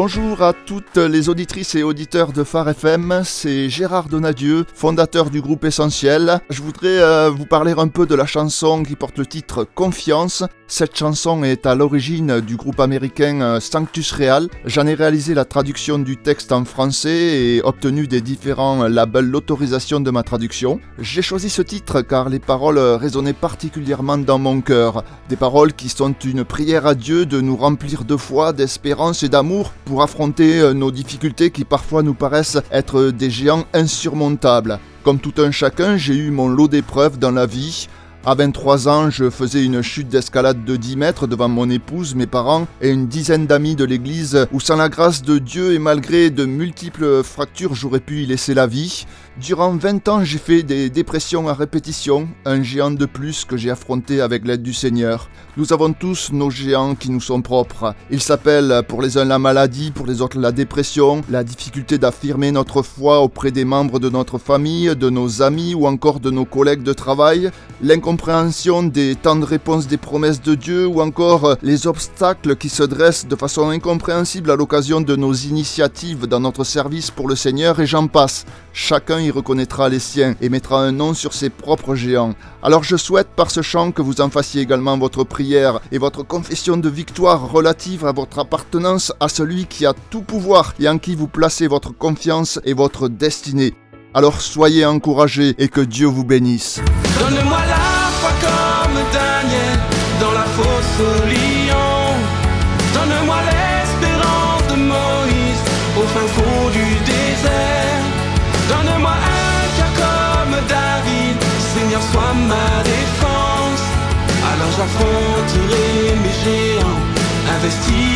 Bonjour à toutes les auditrices et auditeurs de Phare FM, c'est Gérard Donadieu, fondateur du groupe Essentiel. Je voudrais euh, vous parler un peu de la chanson qui porte le titre Confiance. Cette chanson est à l'origine du groupe américain euh, Sanctus Real. J'en ai réalisé la traduction du texte en français et obtenu des différents labels l'autorisation de ma traduction. J'ai choisi ce titre car les paroles résonnaient particulièrement dans mon cœur. Des paroles qui sont une prière à Dieu de nous remplir de foi, d'espérance et d'amour pour affronter euh, nos difficultés qui parfois nous paraissent être des géants insurmontables. Comme tout un chacun, j'ai eu mon lot d'épreuves dans la vie. À 23 ans, je faisais une chute d'escalade de 10 mètres devant mon épouse, mes parents et une dizaine d'amis de l'église où sans la grâce de Dieu et malgré de multiples fractures, j'aurais pu y laisser la vie. Durant 20 ans, j'ai fait des dépressions à répétition, un géant de plus que j'ai affronté avec l'aide du Seigneur. Nous avons tous nos géants qui nous sont propres. Ils s'appellent pour les uns la maladie, pour les autres la dépression, la difficulté d'affirmer notre foi auprès des membres de notre famille, de nos amis ou encore de nos collègues de travail, l'incompréhension des temps de réponse des promesses de Dieu ou encore les obstacles qui se dressent de façon incompréhensible à l'occasion de nos initiatives dans notre service pour le Seigneur et j'en passe. Chacun y reconnaîtra les siens et mettra un nom sur ses propres géants. Alors je souhaite par ce chant que vous en fassiez également votre prière et votre confession de victoire relative à votre appartenance à celui qui a tout pouvoir et en qui vous placez votre confiance et votre destinée. Alors soyez encouragés et que Dieu vous bénisse. Donne-moi la foi comme Daniel dans la fosse au lion. Donne-moi l'espérance de Moïse au fin fond du désert. Donne-moi un cœur comme David, Seigneur, sois ma défense. Alors j'affronterai mes géants, investis